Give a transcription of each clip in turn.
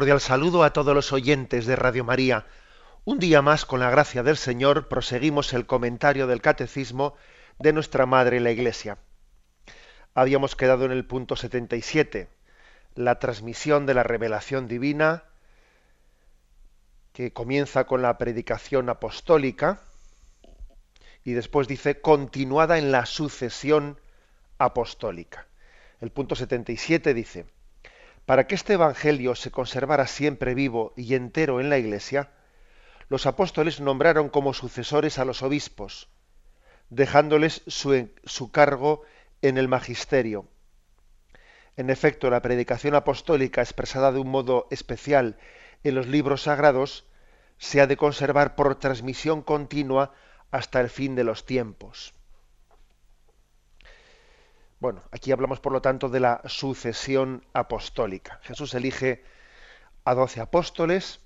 Cordial saludo a todos los oyentes de Radio María. Un día más, con la gracia del Señor, proseguimos el comentario del Catecismo de nuestra Madre la Iglesia. Habíamos quedado en el punto 77, la transmisión de la revelación divina, que comienza con la predicación apostólica y después dice continuada en la sucesión apostólica. El punto 77 dice, para que este Evangelio se conservara siempre vivo y entero en la Iglesia, los apóstoles nombraron como sucesores a los obispos, dejándoles su, cargo en el magisterio. En efecto, la predicación apostólica expresada de un modo especial en los libros sagrados se ha de conservar por transmisión continua hasta el fin de los tiempos. Bueno, aquí hablamos por lo tanto de la sucesión apostólica. Jesús elige a doce apóstoles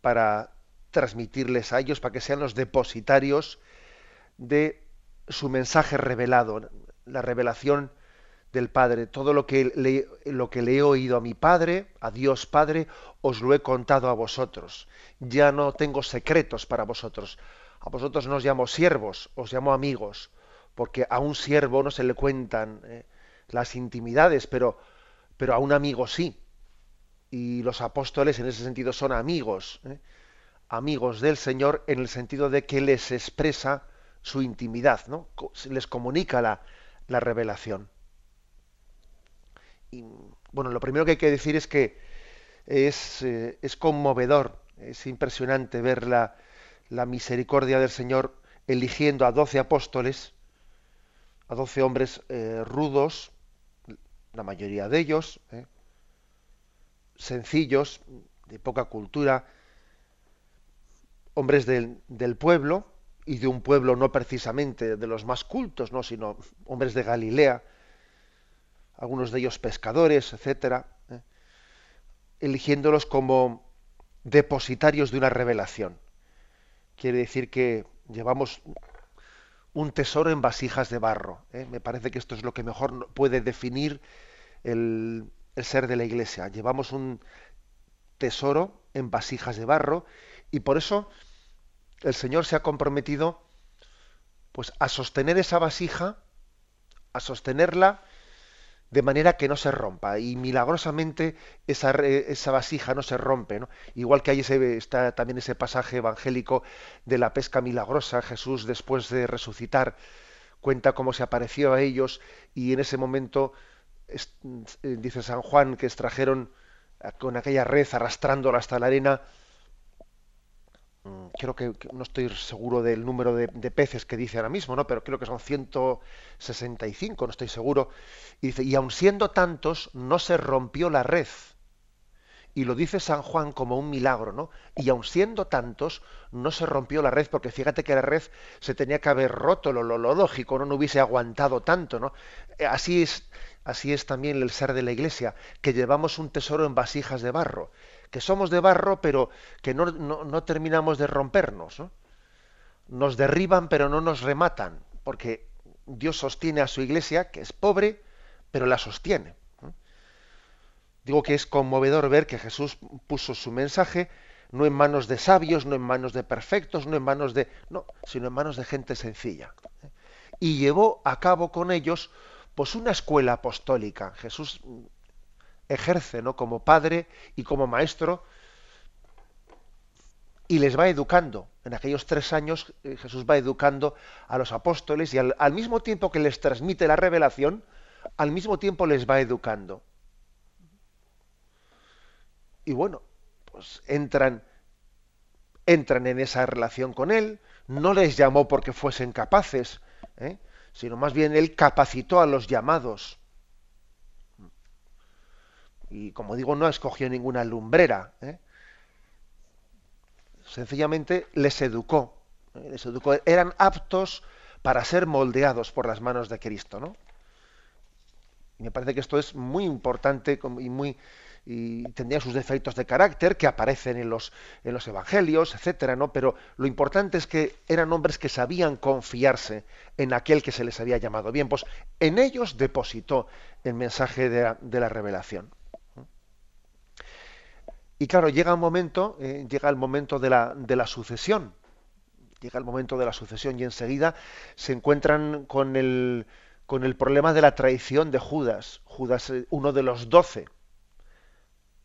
para transmitirles a ellos, para que sean los depositarios de su mensaje revelado, la revelación del Padre. Todo lo que, le, lo que le he oído a mi Padre, a Dios Padre, os lo he contado a vosotros. Ya no tengo secretos para vosotros. A vosotros no os llamo siervos, os llamo amigos porque a un siervo no se le cuentan eh, las intimidades, pero, pero a un amigo sí. Y los apóstoles en ese sentido son amigos, eh, amigos del Señor en el sentido de que les expresa su intimidad, ¿no? les comunica la, la revelación. Y, bueno, lo primero que hay que decir es que es, eh, es conmovedor, es impresionante ver la, la misericordia del Señor eligiendo a doce apóstoles a doce hombres eh, rudos, la mayoría de ellos, eh, sencillos, de poca cultura, hombres del, pueblo, y de un pueblo no precisamente de los más cultos, no, sino hombres de Galilea, algunos de ellos pescadores, etcétera, eh, eligiéndolos como depositarios de una revelación. Quiere decir que llevamos un tesoro en vasijas de barro. ¿eh? Me parece que esto es lo que mejor puede definir el, ser de la Iglesia. Llevamos un tesoro en vasijas de barro y por eso el Señor se ha comprometido pues a sostener esa vasija, a sostenerla de manera que no se rompa y milagrosamente esa, esa vasija no se rompe ¿no? igual que ahí ese, está también ese pasaje evangélico de la pesca milagrosa Jesús después de resucitar cuenta cómo se apareció a ellos y en ese momento eh, dice San Juan que extrajeron con aquella red arrastrándola hasta la arena creo que, no estoy seguro del número de, peces que dice ahora mismo, ¿no? Pero creo que son 165, no estoy seguro. Y dice, y aun siendo tantos, no se rompió la red. Y lo dice San Juan como un milagro, ¿no? Y aun siendo tantos, no se rompió la red, porque fíjate que la red se tenía que haber roto, lo, lo, lógico, ¿no? No hubiese aguantado tanto, ¿no? Eh, así es, así es también el ser de la iglesia, que llevamos un tesoro en vasijas de barro que somos de barro, pero que no, terminamos de rompernos. Nos derriban, pero no nos rematan, porque Dios sostiene a su iglesia, que es pobre, pero la sostiene. Digo que es conmovedor ver que Jesús puso su mensaje no en manos de sabios, no en manos de perfectos, no en manos de. no, sino en manos de gente sencilla. Y llevó a cabo con ellos pues una escuela apostólica. Jesús ejerce ¿no? como padre y como maestro y les va educando. En aquellos tres años eh, Jesús va educando a los apóstoles y al, mismo tiempo que les transmite la revelación, al mismo tiempo les va educando. Y bueno, pues entran, entran en esa relación con Él, no les llamó porque fuesen capaces, ¿eh? sino más bien Él capacitó a los llamados Y como digo, no escogió ninguna lumbrera. ¿eh? Sencillamente les educó, ¿eh? les. Eran aptos para ser moldeados por las manos de Cristo, ¿no? Y me parece que esto es muy importante y muy y tendría sus defectos de carácter que aparecen en los, en los evangelios, etcétera, ¿no? Pero lo importante es que eran hombres que sabían confiarse en aquel que se les había llamado. Bien, pues en ellos depositó el mensaje de la, revelación. Y claro, llega un momento, eh, llega el momento de la, de la sucesión. Llega el momento de la sucesión y enseguida se encuentran con el, con el problema de la traición de Judas. Judas, eh, uno de los doce,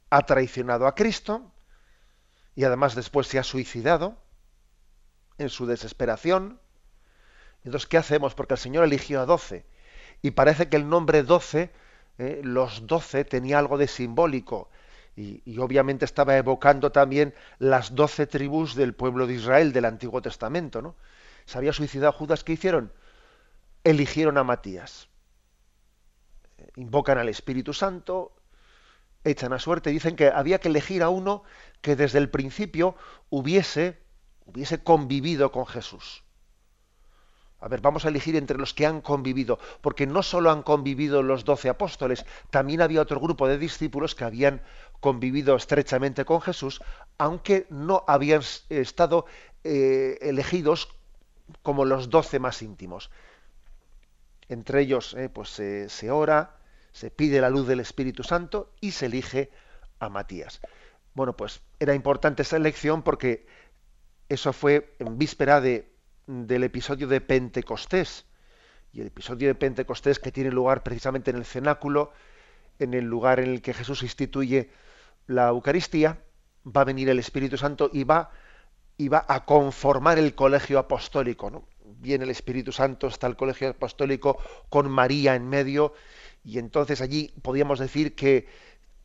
ha traicionado a Cristo y además después se ha suicidado en su desesperación. Entonces, ¿qué hacemos? Porque el Señor eligió a doce y parece que el nombre doce, eh, los doce, tenía algo de simbólico y, obviamente estaba evocando también las doce tribus del pueblo de Israel del Antiguo Testamento. ¿no? Se había suicidado Judas, ¿qué hicieron? Eligieron a Matías. Invocan al Espíritu Santo, echan a suerte, dicen que había que elegir a uno que desde el principio hubiese, hubiese convivido con Jesús. A ver, vamos a elegir entre los que han convivido, porque no solo han convivido los doce apóstoles, también había otro grupo de discípulos que habían convivido estrechamente con Jesús, aunque no habían estado eh, elegidos como los doce más íntimos. Entre ellos, eh, pues se ora, se pide la luz del Espíritu Santo y se elige a Matías. Bueno, pues era importante esa elección porque eso fue en víspera de, del episodio de Pentecostés. Y el episodio de Pentecostés que tiene lugar precisamente en el cenáculo, en el lugar en el que Jesús instituye la Eucaristía, va a venir el Espíritu Santo y va, y va a conformar el colegio apostólico. ¿no? Viene el Espíritu Santo, está el colegio apostólico con María en medio y entonces allí podríamos decir que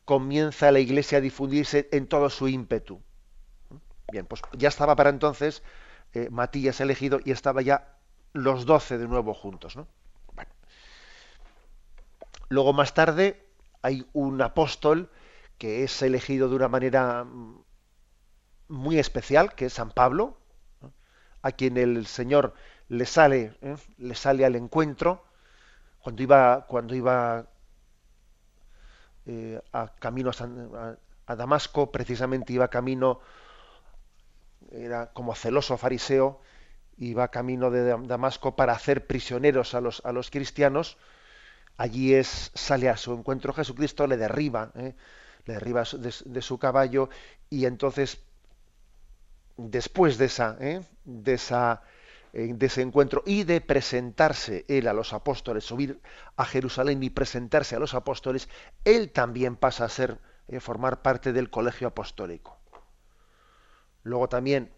comienza la iglesia a difundirse en todo su ímpetu. Bien, pues ya estaba para entonces eh, Matías elegido y estaba ya los doce de nuevo juntos. ¿no? Luego más tarde hay un apóstol que es elegido de una manera mm, muy especial, que es San Pablo, a quien el Señor le sale, ¿eh? le sale al encuentro cuando iba, cuando iba eh, a camino a, Damasco, precisamente iba camino, era como celoso fariseo, iba camino de Damasco para hacer prisioneros a los, a los cristianos. Allí es, sale a su encuentro Jesucristo, le derriba, ¿eh? Le derriba de, su caballo y entonces, después de esa, ¿eh? esa de ese encuentro y de presentarse él a los apóstoles, subir a Jerusalén y presentarse a los apóstoles, él también pasa a ser, eh, formar parte del colegio apostólico. Luego también,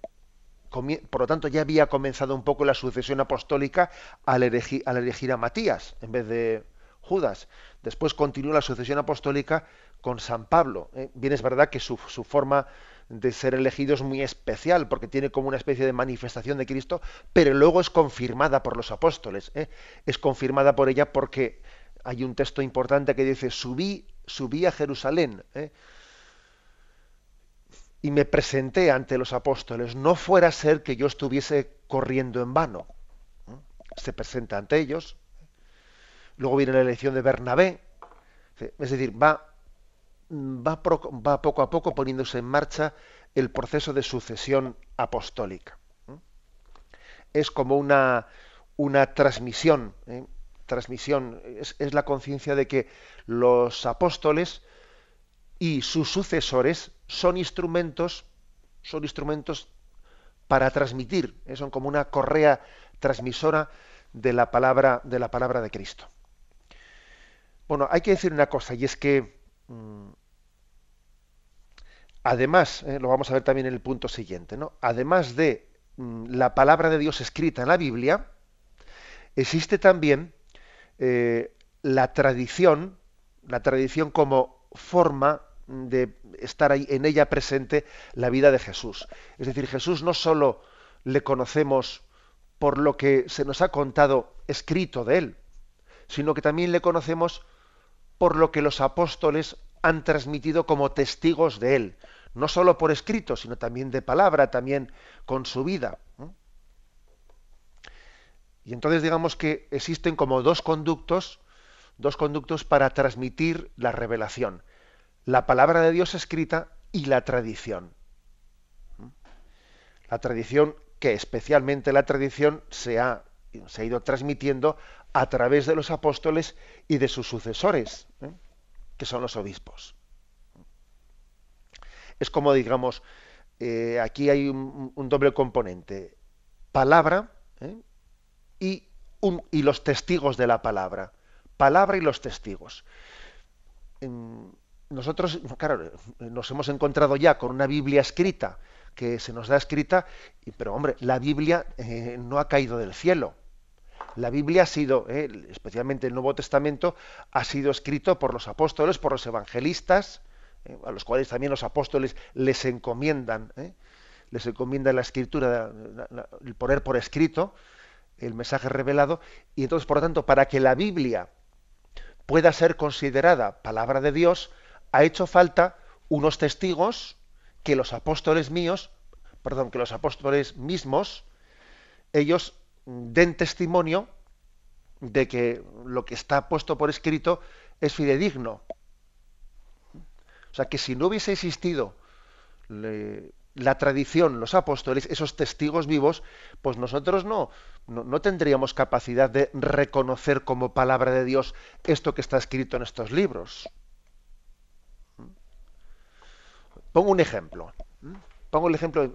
por lo tanto, ya había comenzado un poco la sucesión apostólica al elegir, al elegir a Matías en vez de Judas. Después continuó la sucesión apostólica con San Pablo. ¿eh? Bien es verdad que su, forma de ser elegido es muy especial porque tiene como una especie de manifestación de Cristo, pero luego es confirmada por los apóstoles. ¿eh? Es confirmada por ella porque hay un texto importante que dice, subí, subí a Jerusalén ¿eh? y me presenté ante los apóstoles. No fuera a ser que yo estuviese corriendo en vano. Se presenta ante ellos. Luego viene la elección de Bernabé. Es decir, va poco a poco poniéndose en marcha el proceso de sucesión apostólica. Es como una, transmisión, ¿eh? transmisión, es, la conciencia de que los apóstoles y sus sucesores son instrumentos, son instrumentos para transmitir, ¿eh? son como una correa transmisora de la palabra de Cristo. Bueno, hay que decir una cosa y es que Mm. además, eh, lo vamos a ver también en el punto siguiente, ¿no? además de mm, la palabra de Dios escrita en la Biblia, existe también eh, la tradición, la tradición como forma de estar ahí en ella presente la vida de Jesús. Es decir, Jesús no solo le conocemos por lo que se nos ha contado escrito de él, sino que también le conocemos por lo que los apóstoles han transmitido como testigos de él, no solo por escrito, sino también de palabra, también con su vida. Y entonces digamos que existen como dos conductos, dos conductos para transmitir la revelación. La palabra de Dios escrita y la tradición. La tradición que especialmente la tradición se ha, se ha ido transmitiendo a través de los apóstoles y de sus sucesores, ¿eh? que son los obispos. Es como, digamos, eh, aquí hay un, doble componente, palabra ¿eh? y, y, los testigos de la palabra. Palabra y los testigos. nosotros, claro, nos hemos encontrado ya con una Biblia escrita que se nos da escrita, pero hombre, la Biblia no ha caído del cielo la Biblia ha sido, eh, especialmente el Nuevo Testamento, ha sido escrito por los apóstoles, por los evangelistas, eh, a los cuales también los apóstoles les encomiendan, eh, les encomienda la escritura, el poner por escrito el mensaje revelado, y entonces, por lo tanto, para que la Biblia pueda ser considerada palabra de Dios, ha hecho falta unos testigos que los apóstoles míos, perdón, que los apóstoles mismos, ellos den testimonio de que lo que está puesto por escrito es fidedigno. O sea, que si no hubiese existido la tradición, los apóstoles, esos testigos vivos, pues nosotros no, no, tendríamos capacidad de reconocer como palabra de Dios esto que está escrito en estos libros. Pongo un ejemplo. Pongo el ejemplo,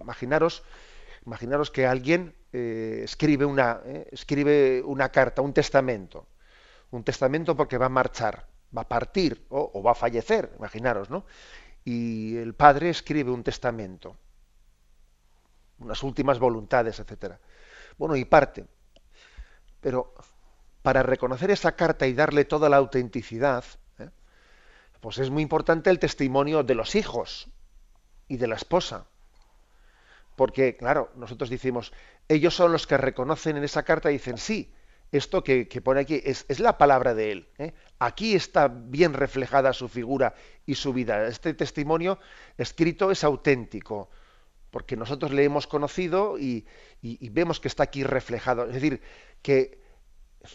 imaginaros, imaginaros que alguien eh, escribe, una, eh, escribe una carta, un testamento. Un testamento porque va a marchar, va a partir o, va a fallecer, imaginaros, ¿no? Y el padre escribe un testamento, unas últimas voluntades, etcétera. Bueno, y parte. Pero para reconocer esa carta y darle toda la autenticidad, ¿eh? pues es muy importante el testimonio de los hijos y de la esposa. Porque, claro, nosotros decimos, ellos son los que reconocen en esa carta y dicen, sí, esto que, pone aquí es, la palabra de él. ¿eh? Aquí está bien reflejada su figura y su vida. Este testimonio escrito es auténtico, porque nosotros le hemos conocido y, vemos que está aquí reflejado. Es decir, que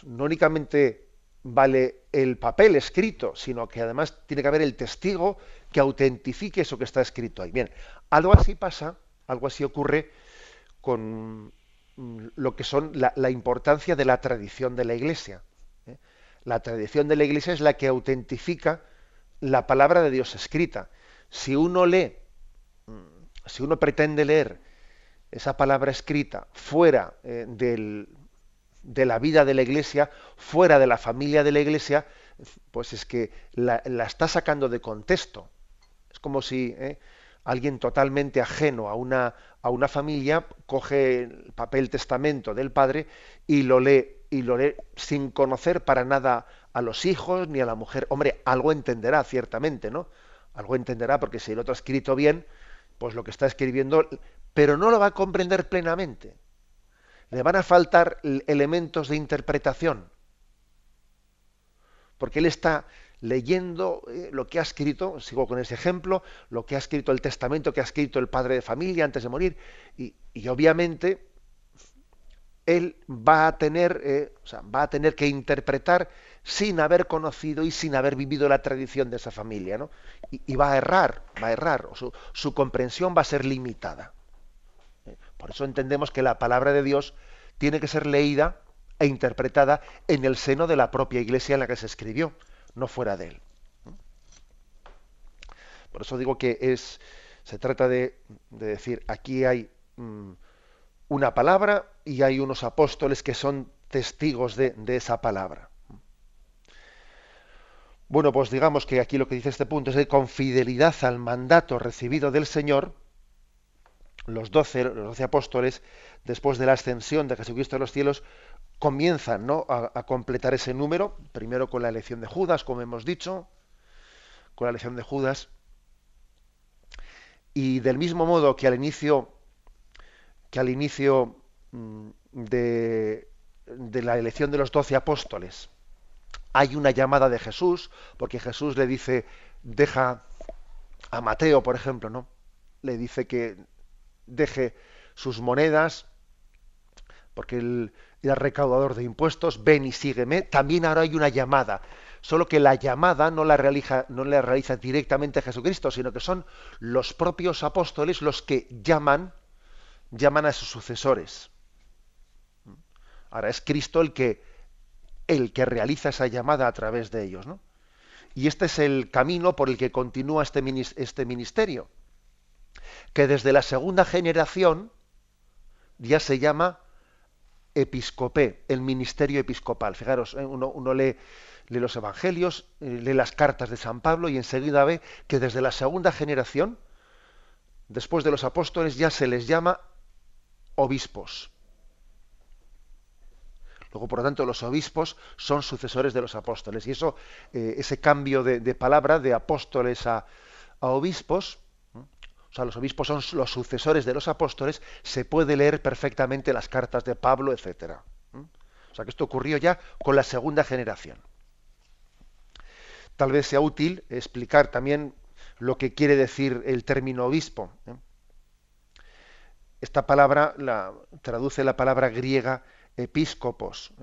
no únicamente vale el papel escrito, sino que además tiene que haber el testigo que autentifique eso que está escrito ahí. Bien, algo así pasa, algo así ocurre con Mm, lo que son la, importancia de la tradición de la Iglesia. ¿eh? La tradición de la Iglesia es la que autentifica la palabra de Dios escrita. Si uno lee, mm, si uno pretende leer esa palabra escrita fuera eh, de la vida de la Iglesia, fuera de la familia de la Iglesia, pues es que la, está sacando de contexto. Es como si ¿eh? Alguien totalmente ajeno a una, a una familia coge el papel testamento del padre y lo lee y lo lee sin conocer para nada a los hijos ni a la mujer. Hombre, algo entenderá ciertamente, ¿no? Algo entenderá porque si el otro ha escrito bien, pues lo que está escribiendo, pero no lo va a comprender plenamente. Le van a faltar elementos de interpretación. Porque él está leyendo eh, lo que ha escrito, sigo con ese ejemplo, lo que ha escrito el testamento que ha escrito el padre de familia antes de morir, y, obviamente él va a tener, eh, va a tener que interpretar sin haber conocido y sin haber vivido la tradición de esa familia, ¿no? Y, va a errar, va a errar, su, su comprensión va a ser limitada. ¿eh? Por eso entendemos que la palabra de Dios tiene que ser leída e interpretada en el seno de la propia iglesia en la que se escribió no fuera de él. Por eso digo que es, se trata de, decir, aquí hay mm, una palabra y hay unos apóstoles que son testigos de, esa palabra. Bueno, pues digamos que aquí lo que dice este punto es que con fidelidad al mandato recibido del Señor, los doce, los doce apóstoles, después de la ascensión de Jesucristo a los cielos, comienzan ¿no? a, completar ese número, primero con la elección de Judas, como hemos dicho, con la elección de Judas, y del mismo modo que al inicio, que al inicio mm, de, de la elección de los doce apóstoles, hay una llamada de Jesús, porque Jesús le dice, deja a Mateo, por ejemplo, ¿no? Le dice que deje sus monedas, porque él era recaudador de impuestos, ven y sígueme. También ahora hay una llamada, solo que la llamada no la realiza, no la realiza directamente Jesucristo, sino que son los propios apóstoles los que llaman, llaman a sus sucesores. Ahora es Cristo el que el que realiza esa llamada a través de ellos, ¿no? Y este es el camino por el que continúa este, este ministerio, que desde la segunda generación ya se llama episcopé, el ministerio episcopal. Fijaros, ¿eh? uno, lee, los evangelios, eh, lee las cartas de San Pablo y enseguida ve que desde la segunda generación, después de los apóstoles, ya se les llama obispos. Luego, por lo tanto, los obispos son sucesores de los apóstoles. Y eso, eh, ese cambio de, palabra de apóstoles a, obispos, o sea, los obispos son los sucesores de los apóstoles, se puede leer perfectamente las cartas de Pablo, etcétera. O sea, que esto ocurrió ya con la segunda generación. Tal vez sea útil explicar también lo que quiere decir el término obispo. Esta palabra la traduce la palabra griega episcopos.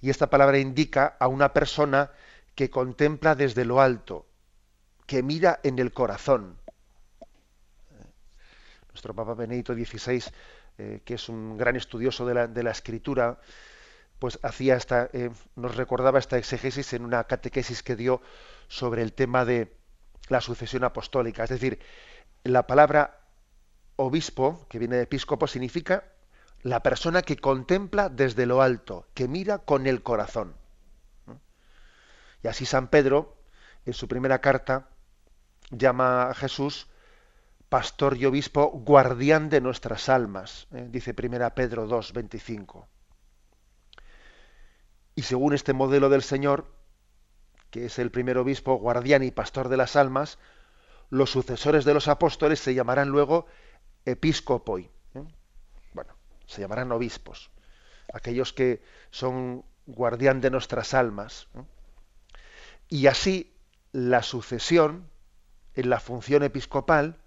Y esta palabra indica a una persona que contempla desde lo alto, que mira en el corazón. Nuestro Papa Benedito XVI, eh, que es un gran estudioso de la, de la escritura, pues hacía esta, eh, nos recordaba esta exégesis en una catequesis que dio sobre el tema de la sucesión apostólica. Es decir, la palabra obispo, que viene de episcopo, significa la persona que contempla desde lo alto, que mira con el corazón. Y así San Pedro, en su primera carta, llama a Jesús pastor y obispo, guardián de nuestras almas, ¿eh? dice primera Pedro 2, 25. Y según este modelo del Señor, que es el primer obispo, guardián y pastor de las almas, los sucesores de los apóstoles se llamarán luego episcopoi, se llamarán obispos, aquellos que son guardián de nuestras almas. Y así la sucesión en la función episcopal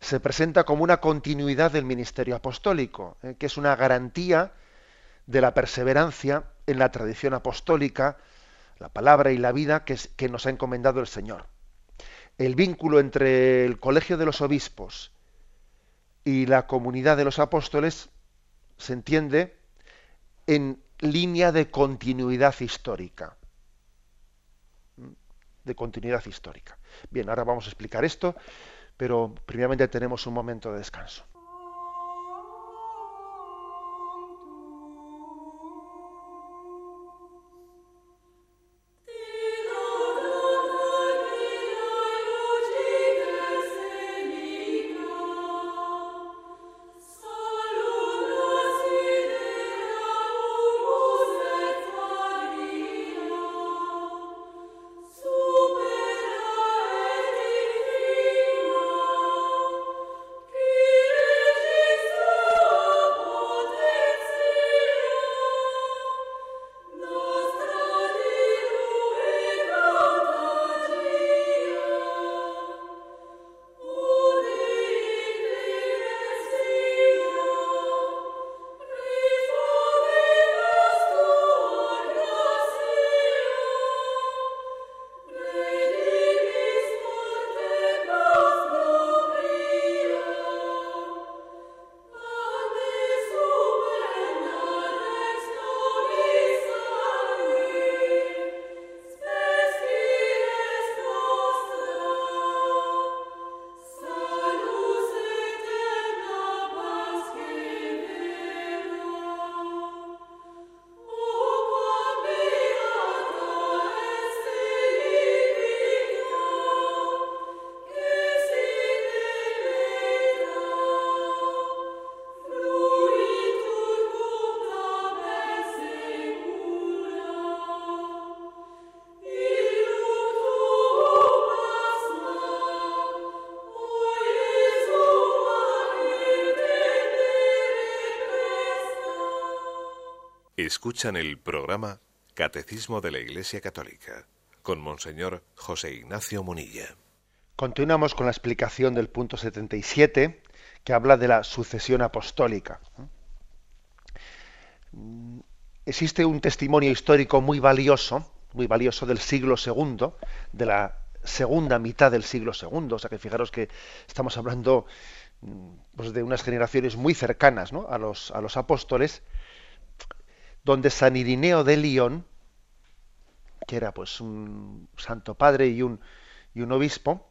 se presenta como una continuidad del ministerio apostólico, ¿eh? que es una garantía de la perseverancia en la tradición apostólica, la palabra y la vida que, que nos ha encomendado el Señor. El vínculo entre el colegio de los obispos y la comunidad de los apóstoles se entiende en línea de continuidad histórica. De continuidad histórica. Bien, ahora vamos a explicar esto, pero primeramente tenemos un momento de descanso. Escuchan el programa Catecismo de la Iglesia Católica, con Monseñor José Ignacio Munilla. Continuamos con la explicación del punto 77, que habla de la sucesión apostólica. Existe un testimonio histórico muy valioso, muy valioso del siglo II, de la segunda mitad del siglo II. O sea que fijaros que estamos hablando pues, de unas generaciones muy cercanas a, los, a los apóstoles, donde San Irineo de León, que era pues un santo padre y un, y un obispo,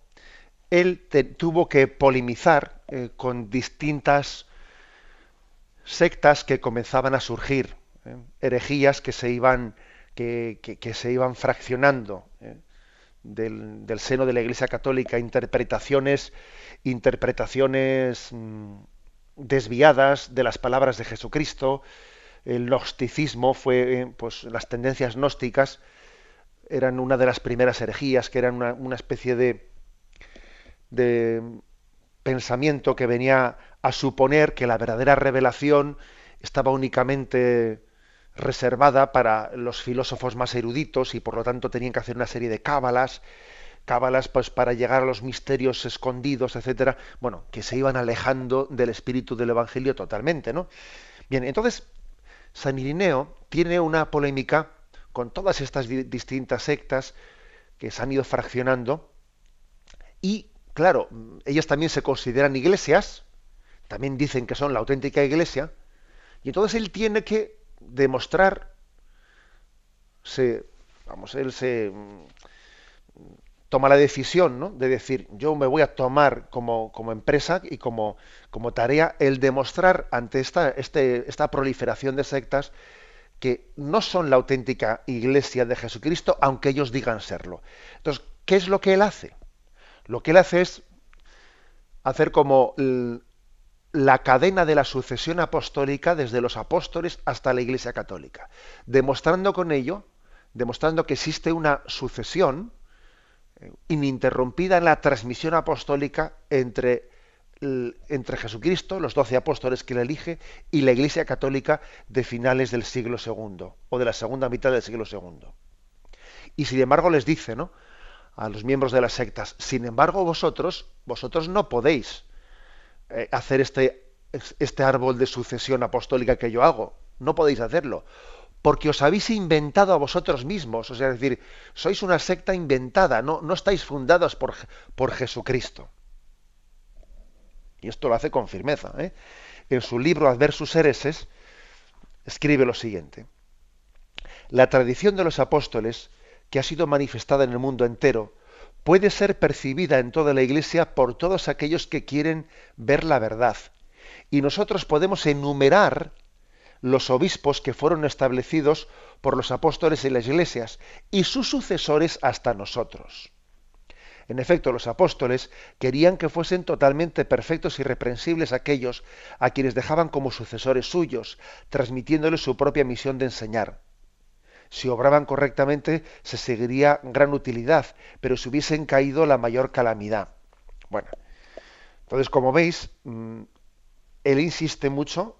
él tuvo que polemizar eh, con distintas sectas que comenzaban a surgir, eh, herejías que se iban, que, se iban fraccionando eh, del, del, seno de la Iglesia Católica, interpretaciones, interpretaciones mm, desviadas de las palabras de Jesucristo, el gnosticismo fue, pues las tendencias gnósticas eran una de las primeras herejías, que eran una, una especie de, de pensamiento que venía a suponer que la verdadera revelación estaba únicamente reservada para los filósofos más eruditos y por lo tanto tenían que hacer una serie de cábalas, cábalas pues para llegar a los misterios escondidos, etcétera, bueno, que se iban alejando del espíritu del evangelio totalmente, ¿no? Bien, entonces San Irineo tiene una polémica con todas estas distintas sectas que se han ido fraccionando y claro, ellas también se consideran iglesias, también dicen que son la auténtica iglesia, y entonces él tiene que demostrar, se, vamos, él se toma la decisión ¿no? de decir, yo me voy a tomar como, como empresa y como, como, tarea el demostrar ante esta, este, esta proliferación de sectas que no son la auténtica iglesia de Jesucristo, aunque ellos digan serlo. Entonces, ¿qué es lo que él hace? Lo que él hace es hacer como la cadena de la sucesión apostólica desde los apóstoles hasta la Iglesia Católica, demostrando con ello, demostrando que existe una sucesión ininterrumpida en la transmisión apostólica entre, entre Jesucristo, los doce apóstoles que le elige, y la Iglesia Católica de finales del siglo II o de la segunda mitad del siglo II. Y sin embargo les dice, ¿no? a los miembros de las sectas. Sin embargo, vosotros, vosotros no podéis eh, hacer este, este árbol de sucesión apostólica que yo hago. No podéis hacerlo. Porque os habéis inventado a vosotros mismos. O sea, es decir, sois una secta inventada, no, no estáis fundados por, por Jesucristo. Y esto lo hace con firmeza. ¿eh? En su libro Adversus Hereses escribe lo siguiente. La tradición de los apóstoles que ha sido manifestada en el mundo entero, puede ser percibida en toda la Iglesia por todos aquellos que quieren ver la verdad. Y nosotros podemos enumerar los obispos que fueron establecidos por los apóstoles y las iglesias y sus sucesores hasta nosotros. En efecto, los apóstoles querían que fuesen totalmente perfectos y reprensibles aquellos a quienes dejaban como sucesores suyos, transmitiéndoles su propia misión de enseñar si obraban correctamente, se seguiría gran utilidad, pero si hubiesen caído la mayor calamidad. Bueno, entonces, como veis, mm, él insiste mucho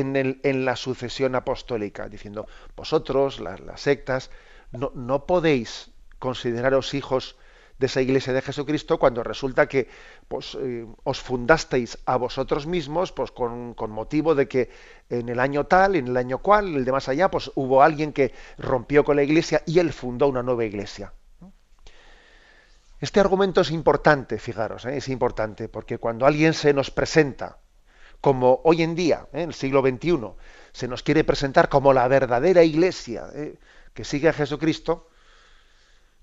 en, la sucesión apostólica, diciendo, vosotros, las, sectas, no, no podéis consideraros hijos de esa iglesia de Jesucristo cuando resulta que pues, eh, os fundasteis a vosotros mismos pues, con, motivo de que en el año tal, en el año cual, el de más allá, pues hubo alguien que rompió con la iglesia y él fundó una nueva iglesia. Este argumento es importante, fijaros, ¿eh? es importante, porque cuando alguien se nos presenta, como hoy en día, ¿eh? en el siglo XXI, se nos quiere presentar como la verdadera iglesia que sigue a Jesucristo,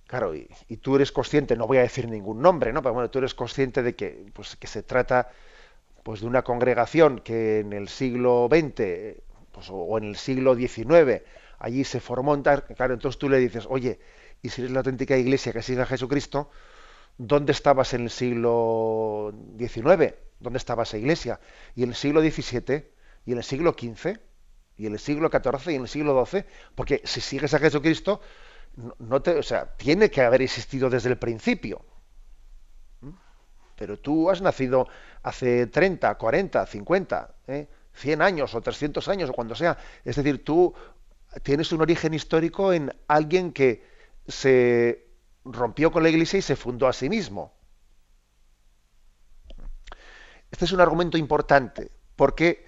Claro, y, tú eres consciente, no voy a decir ningún nombre, ¿no? Pero bueno, tú eres consciente de que, pues, que se trata pues, de una congregación que en el siglo XX pues, o en el siglo XIX allí se formó, claro, entonces tú le dices, oye, y si eres la auténtica iglesia que sigue a Jesucristo, ¿dónde estabas en el siglo XIX? ¿Dónde estaba esa iglesia? Y en el siglo XVII, y en el siglo XV, y en el siglo XIV, y en el siglo XII, porque si sigues a Jesucristo, no, te, o sea, tiene que haber existido desde el principio. ¿Mm? Pero tú has nacido hace 30, 40, 50, ¿eh? 100 años o 300 años o cuando sea. Es decir, tú tienes un origen histórico en alguien que se rompió con la Iglesia y se fundó a sí mismo. Este es un argumento importante, porque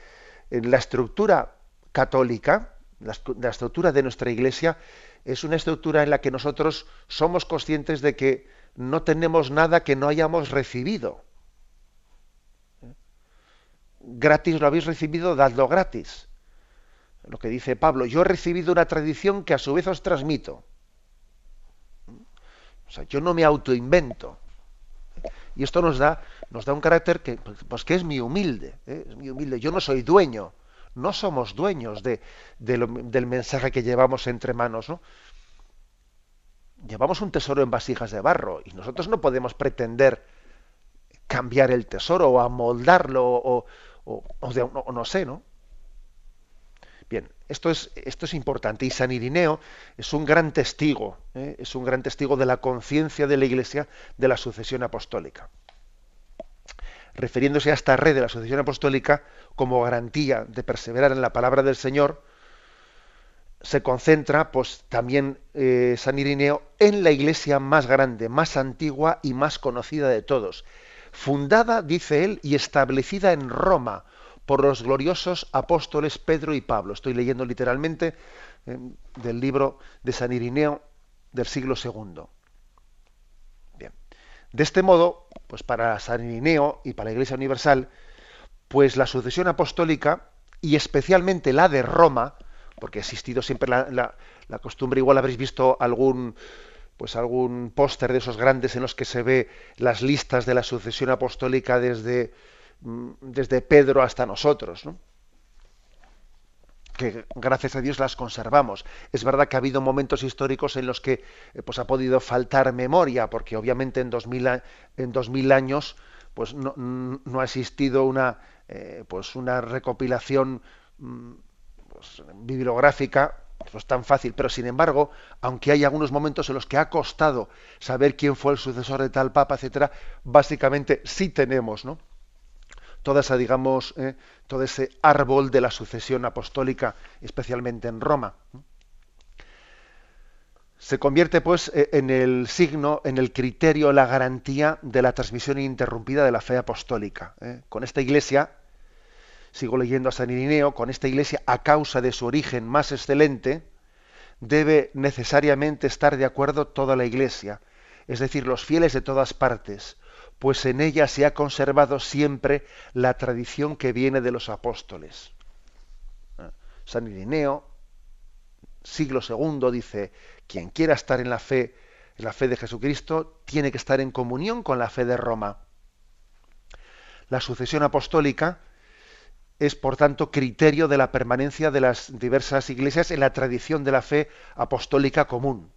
en la estructura católica, la, estructura de nuestra Iglesia, es una estructura en la que nosotros somos conscientes de que no tenemos nada que no hayamos recibido. Gratis lo habéis recibido, dadlo gratis. Lo que dice Pablo, yo he recibido una tradición que a su vez os transmito. O sea, yo no me autoinvento. Y esto nos da, nos da un carácter que, pues, que es muy humilde, ¿eh? es muy humilde. Yo no soy dueño, no somos dueños de, del mensaje que llevamos entre manos. ¿no? Llevamos un tesoro en vasijas de barro y nosotros no podemos pretender cambiar el tesoro o amoldarlo o, o, o no sé, ¿no? Bien, esto es, importante y San Irineo es un gran testigo, ¿eh? es un gran testigo de la conciencia de la Iglesia de la sucesión apostólica. Refiriéndose a esta red de la sucesión apostólica como garantía de perseverar en la palabra del Señor, se concentra pues también eh, San Irineo en la iglesia más grande, más antigua y más conocida de todos, fundada, dice él, y establecida en Roma por los gloriosos apóstoles Pedro y Pablo. Estoy leyendo literalmente eh, del libro de San Irineo del siglo II. Bien. De este modo, pues para San Irineo y para la Iglesia Universal, pues la sucesión apostólica y especialmente la de Roma, porque ha existido siempre la, la costumbre, igual habréis visto algún pues algún póster de esos grandes en los que se ve las listas de la sucesión apostólica desde desde Pedro hasta nosotros, ¿no? que gracias a Dios las conservamos. Es verdad que ha habido momentos históricos en los que eh, pues ha podido faltar memoria, porque obviamente en 2000, en 2000 años pues no, no, ha existido una, eh, pues una recopilación mm, pues, bibliográfica pues tan fácil, pero sin embargo, aunque hay algunos momentos en los que ha costado saber quién fue el sucesor de tal papa, etcétera, básicamente sí tenemos, ¿no? Toda esa, digamos, eh, todo ese árbol de la sucesión apostólica, especialmente en Roma. Se convierte, pues, eh, en el signo, en el criterio, la garantía de la transmisión ininterrumpida de la fe apostólica. Eh. Con esta iglesia, sigo leyendo a San Irineo, con esta iglesia, a causa de su origen más excelente, debe necesariamente estar de acuerdo toda la iglesia, es decir, los fieles de todas partes, pues en ella se ha conservado siempre la tradición que viene de los apóstoles. Ah, San Irineo, siglo II, dice, quien quiera estar en la fe, en la fe de Jesucristo, tiene que estar en comunión con la fe de Roma. La sucesión apostólica es, por tanto, criterio de la permanencia de las diversas iglesias en la tradición de la fe apostólica común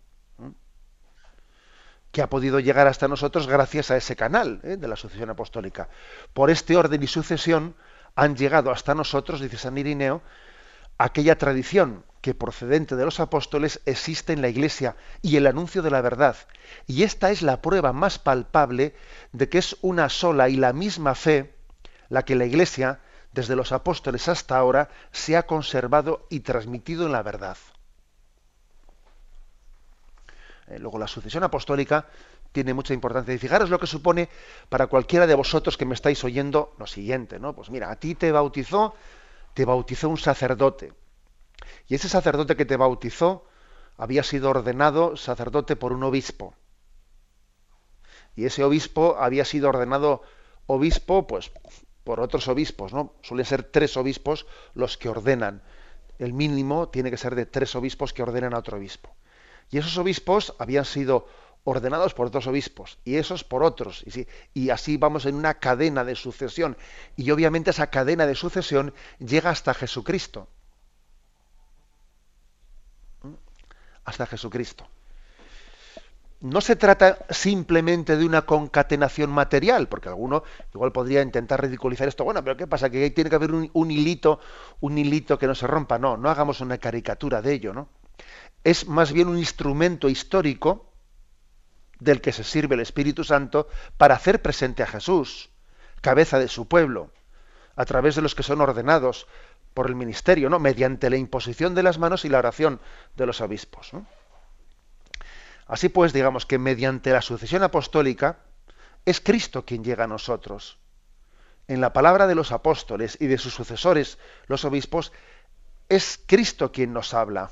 que ha podido llegar hasta nosotros gracias a ese canal ¿eh? de la sucesión apostólica. Por este orden y sucesión han llegado hasta nosotros, dice San Irineo, aquella tradición que procedente de los apóstoles existe en la Iglesia y el anuncio de la verdad. Y esta es la prueba más palpable de que es una sola y la misma fe la que la Iglesia, desde los apóstoles hasta ahora, se ha conservado y transmitido en la verdad. Eh, luego la sucesión apostólica tiene mucha importancia. Y fijaros lo que supone para cualquiera de vosotros que me estáis oyendo lo siguiente, ¿no? Pues mira, a ti te bautizó, te bautizó un sacerdote. Y ese sacerdote que te bautizó había sido ordenado sacerdote por un obispo. Y ese obispo había sido ordenado obispo, pues, por otros obispos, ¿no? Suelen ser tres obispos los que ordenan. El mínimo tiene que ser de tres obispos que ordenan a otro obispo. Y esos obispos habían sido ordenados por otros obispos y esos por otros. Y, así vamos en una cadena de sucesión. Y obviamente esa cadena de sucesión llega hasta Jesucristo. ¿Mm? Hasta Jesucristo. No se trata simplemente de una concatenación material, porque alguno igual podría intentar ridiculizar esto. Bueno, pero ¿qué pasa? Que tiene que haber un, un hilito, un hilito que no se rompa. No, no hagamos una caricatura de ello, ¿no? Es más bien un instrumento histórico del que se sirve el Espíritu Santo para hacer presente a Jesús, cabeza de su pueblo. a través de los que son ordenados por el ministerio, ¿no? mediante la imposición de las manos y la oración de los obispos. Así pues, digamos que mediante la sucesión apostólica es Cristo quien llega a nosotros. En la palabra de los apóstoles y de sus sucesores, los obispos, es Cristo quien nos habla.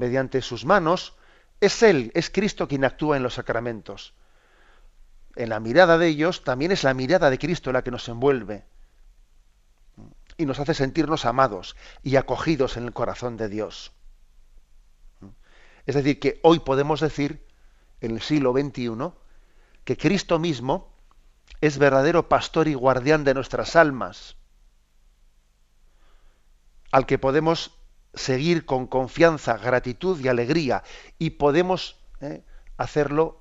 Mediante sus manos, es Él, es Cristo quien actúa en los sacramentos. En la mirada de ellos también es la mirada de Cristo la que nos envuelve y nos hace sentirnos amados y acogidos en el corazón de Dios. Es decir, que hoy podemos decir, en el siglo XXI, que Cristo mismo es verdadero pastor y guardián de nuestras almas, al que podemos seguir con confianza, gratitud y alegría, y podemos eh, hacerlo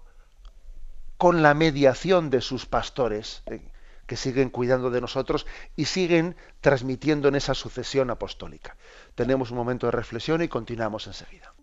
con la mediación de sus pastores, eh, que siguen cuidando de nosotros y siguen transmitiendo en esa sucesión apostólica. Tenemos un momento de reflexión y continuamos enseguida.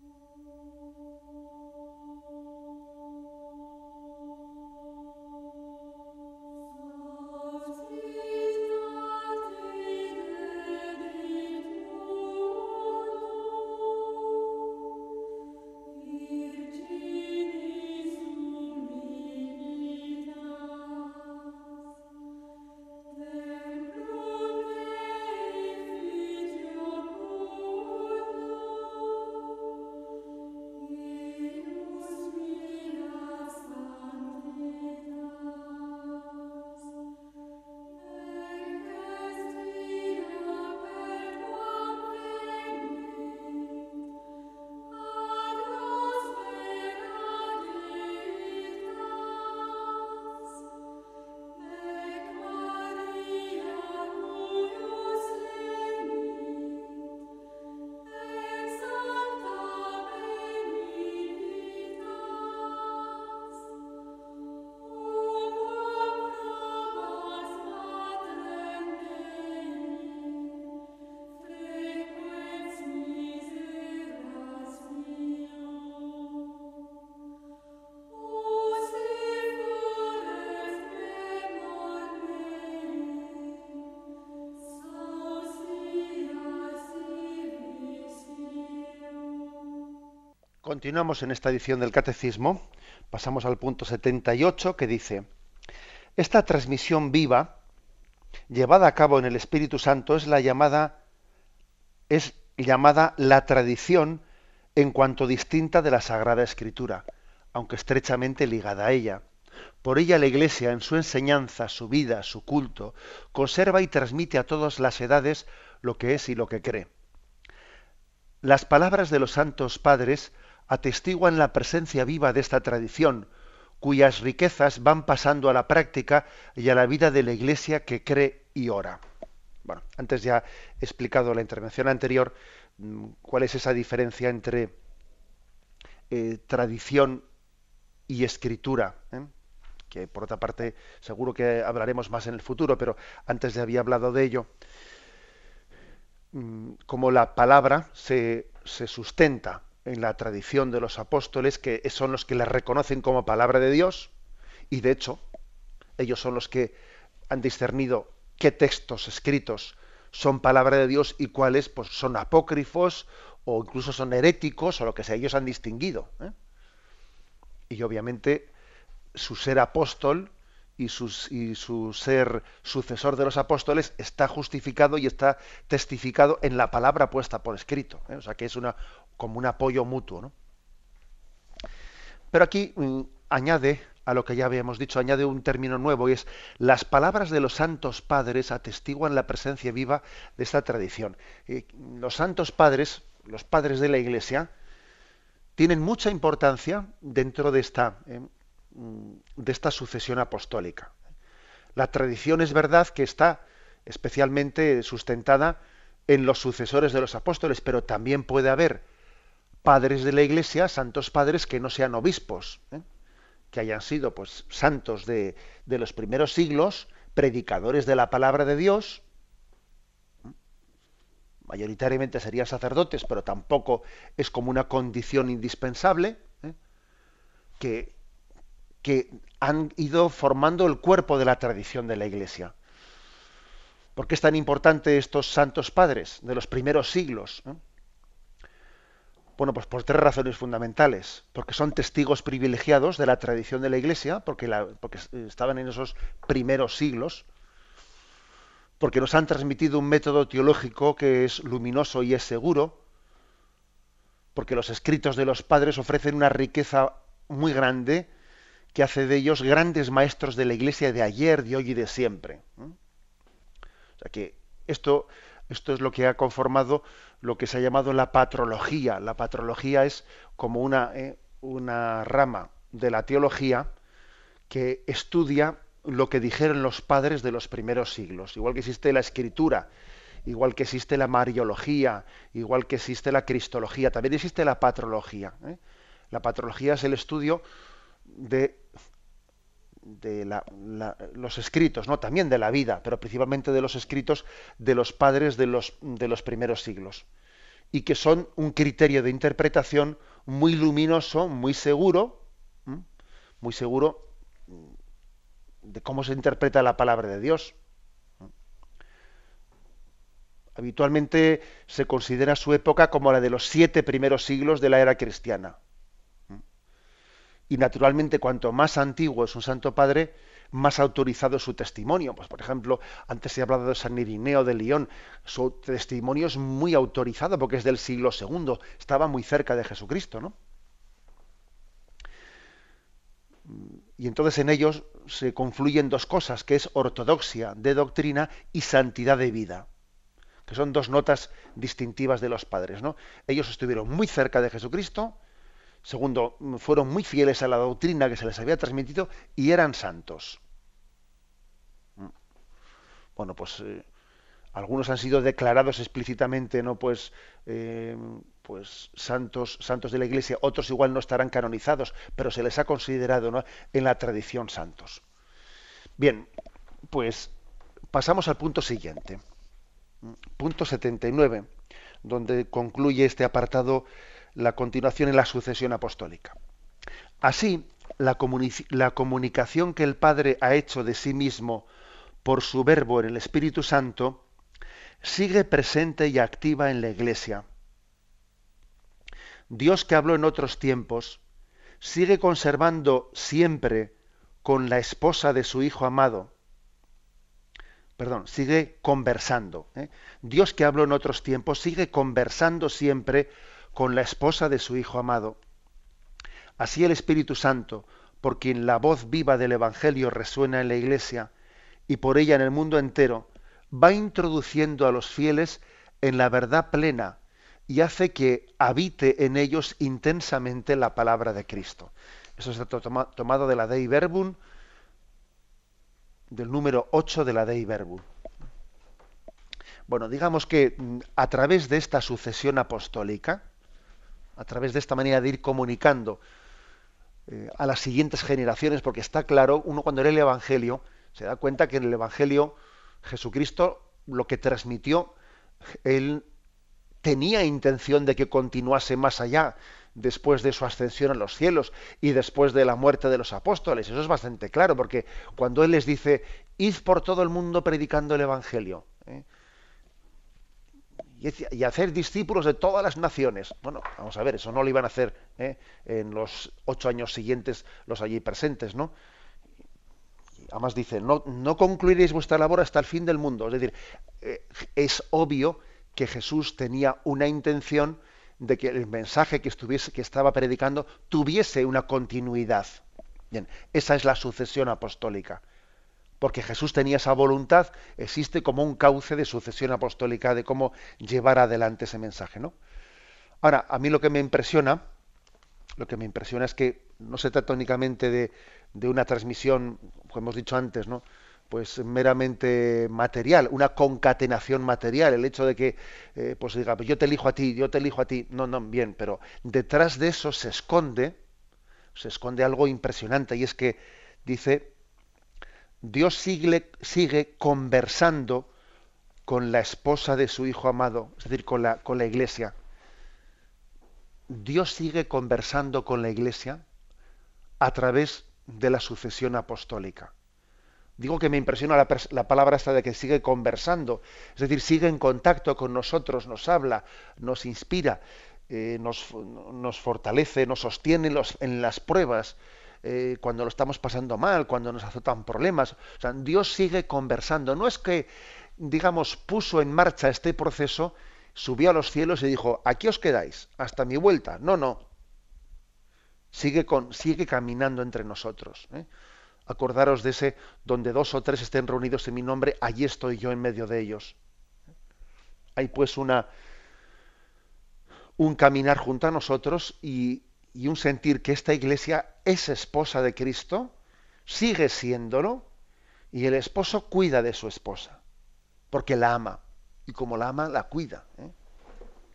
Continuamos en esta edición del Catecismo. Pasamos al punto 78 que dice, esta transmisión viva, llevada a cabo en el Espíritu Santo, es la llamada, es llamada la tradición en cuanto distinta de la Sagrada Escritura, aunque estrechamente ligada a ella. Por ella la Iglesia, en su enseñanza, su vida, su culto, conserva y transmite a todas las edades lo que es y lo que cree. Las palabras de los santos padres atestiguan la presencia viva de esta tradición, cuyas riquezas van pasando a la práctica y a la vida de la Iglesia que cree y ora. Bueno, antes ya he explicado la intervención anterior mm, cuál es esa diferencia entre eh, tradición y escritura, ¿eh? que por otra parte seguro que hablaremos más en el futuro, pero antes ya había hablado de ello, mm, como la palabra se sustenta en la tradición de los apóstoles, que son los que la reconocen como palabra de Dios, y de hecho, ellos son los que han discernido qué textos escritos son palabra de Dios y cuáles pues, son apócrifos o incluso son heréticos o lo que sea, ellos han distinguido. ¿eh? Y obviamente su ser apóstol y, su ser sucesor de los apóstoles está justificado y está testificado en la palabra puesta por escrito. ¿eh? O sea que es una, como un apoyo mutuo. ¿no? Pero aquí mm, añade a lo que ya habíamos dicho, añade un término nuevo y es las palabras de los santos padres atestiguan la presencia viva de esta tradición. los santos padres, los padres de la Iglesia, tienen mucha importancia dentro de esta, eh, de esta sucesión apostólica. La tradición es verdad que está especialmente sustentada en los sucesores de los apóstoles, pero también puede haber padres de la Iglesia, santos padres que no sean obispos, ¿eh? que hayan sido pues santos de, de, los primeros siglos, predicadores de la palabra de Dios, mayoritariamente serían sacerdotes, pero tampoco es como una condición indispensable, ¿eh? que, que han ido formando el cuerpo de la tradición de la Iglesia. ¿Por qué es tan importante estos santos padres de los primeros siglos? Bueno, pues por tres razones fundamentales. Porque son testigos privilegiados de la tradición de la Iglesia, porque, estaban en esos primeros siglos, porque nos han transmitido un método teológico que es luminoso y es seguro, porque los escritos de los padres ofrecen una riqueza muy grande que hace de ellos grandes maestros de la Iglesia de ayer, de hoy y de siempre. O sea que esto esto es lo que ha conformado lo que se ha llamado la patrología. La patrología es como una, eh, una rama de la teología que estudia lo que dijeron los padres de los primeros siglos. Igual que existe la escritura, igual que existe la mariología, igual que existe la cristología, también existe la patrología. ¿eh? La patrología es el estudio de los escritos, ¿no? también de la vida, pero principalmente de los escritos de los padres de los primeros siglos, y que son un criterio de interpretación muy luminoso, muy seguro, muy seguro de cómo se interpreta la palabra de Dios. Habitualmente se considera su época como la de los siete primeros siglos de la era cristiana. Y naturalmente, cuanto más antiguo es un santo padre, más autorizado es su testimonio. Pues, por ejemplo, antes ha hablado de San Irineo de León. Su testimonio es muy autorizado porque es del siglo II. Estaba muy cerca de Jesucristo, ¿no? Y entonces en ellos se confluyen dos cosas, que es ortodoxia de doctrina y santidad de vida, que son dos notas distintivas de los padres, ¿no? Ellos estuvieron muy cerca de Jesucristo Segundo, fueron muy fieles a la doctrina que se les había transmitido y eran santos. Bueno, pues eh, algunos han sido declarados explícitamente, no, pues, eh, pues santos, santos de la Iglesia. Otros igual no estarán canonizados, pero se les ha considerado en la tradición santos. Bien, pues pasamos al punto siguiente, punto 79, donde concluye este apartado la continuación en la sucesión apostólica. Así, la, la, comunicación que el Padre ha hecho de sí mismo por su verbo en el Espíritu Santo sigue presente y activa en la Iglesia. Dios que habló en otros tiempos sigue conservando siempre con la esposa de su Hijo amado. Perdón, sigue conversando. ¿eh? Dios que habló en otros tiempos sigue conversando siempre con la esposa de su Hijo amado. Así el Espíritu Santo, por quien la voz viva del Evangelio resuena en la Iglesia y por ella en el mundo entero, va introduciendo a los fieles en la verdad plena y hace que habite en ellos intensamente la palabra de Cristo. Eso está tomado de la Dei Verbum, del número 8 de la Dei Verbum. Bueno, digamos que mm, a través de esta sucesión apostólica, a través de esta manera de ir comunicando eh, a las siguientes generaciones, porque está claro, uno cuando lee el Evangelio se da cuenta que en el Evangelio Jesucristo lo que transmitió, él tenía intención de que continuase más allá después de su ascensión a los cielos y después de la muerte de los apóstoles. Eso es bastante claro, porque cuando Él les dice, id por todo el mundo predicando el Evangelio, ¿eh? Y hacer discípulos de todas las naciones. Bueno, vamos a ver, eso no lo iban a hacer ¿eh? en los ocho años siguientes los allí presentes, ¿no? además dice, no, no concluiréis vuestra labor hasta el fin del mundo. Es decir, eh, es obvio que Jesús tenía una intención de que el mensaje que, estuviese, que estaba predicando tuviese una continuidad. Bien, esa es la sucesión apostólica porque Jesús tenía esa voluntad, existe como un cauce de sucesión apostólica de cómo llevar adelante ese mensaje, ¿no? Ahora, a mí lo que me impresiona, lo que me impresiona es que no se trata únicamente de, una transmisión, como hemos dicho antes, ¿no? pues meramente material, una concatenación material, el hecho de que eh, pues diga, yo te elijo a ti, yo te elijo a ti, no, no, bien, pero detrás de eso se esconde, se esconde algo impresionante y es que dice Dios sigue, conversando con la esposa de su Hijo amado, es decir, con la, iglesia. Dios sigue conversando con la iglesia a través de la sucesión apostólica. Digo que me impresiona la, palabra esta de que sigue conversando, es decir, sigue en contacto con nosotros, nos habla, nos inspira, eh, nos, fortalece, nos sostiene en las pruebas, eh, cuando lo estamos pasando mal, cuando nos azotan problemas. Dios sigue conversando. No es que, digamos, puso en marcha este proceso, subió a los cielos y dijo, aquí os quedáis, hasta mi vuelta. No, no. Sigue, con, sigue caminando entre nosotros. ¿eh? Acordaros de ese donde dos o tres estén reunidos en mi nombre, allí estoy yo en medio de ellos. Hay pues una un caminar junto a nosotros y, y un sentir que esta iglesia es esposa de Cristo, sigue siéndolo, y el esposo cuida de su esposa, porque la ama, y como la ama, la cuida. ¿eh?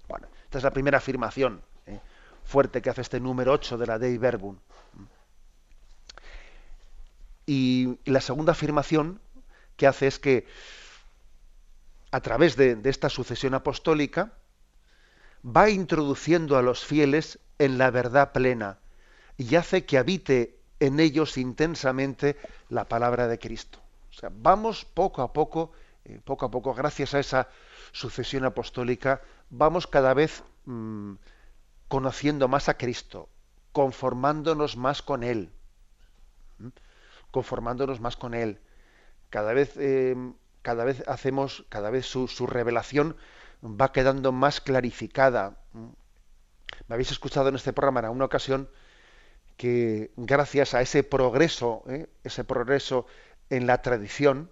Bueno, esta es la primera afirmación ¿eh? fuerte que hace este número 8 de la Dei Verbum. Y, la segunda afirmación que hace es que a través de, esta sucesión apostólica va introduciendo a los fieles en la verdad plena y hace que habite en ellos intensamente la palabra de Cristo. O sea, vamos poco a poco, eh, poco a poco, gracias a esa sucesión apostólica, vamos cada vez mm, conociendo más a Cristo, conformándonos más con Él conformándonos más con Él. Cada vez, eh, cada vez hacemos, cada vez su, revelación va quedando más clarificada. Me habéis escuchado en este programa en una ocasión que gracias a ese progreso, ¿eh? ese progreso en la tradición,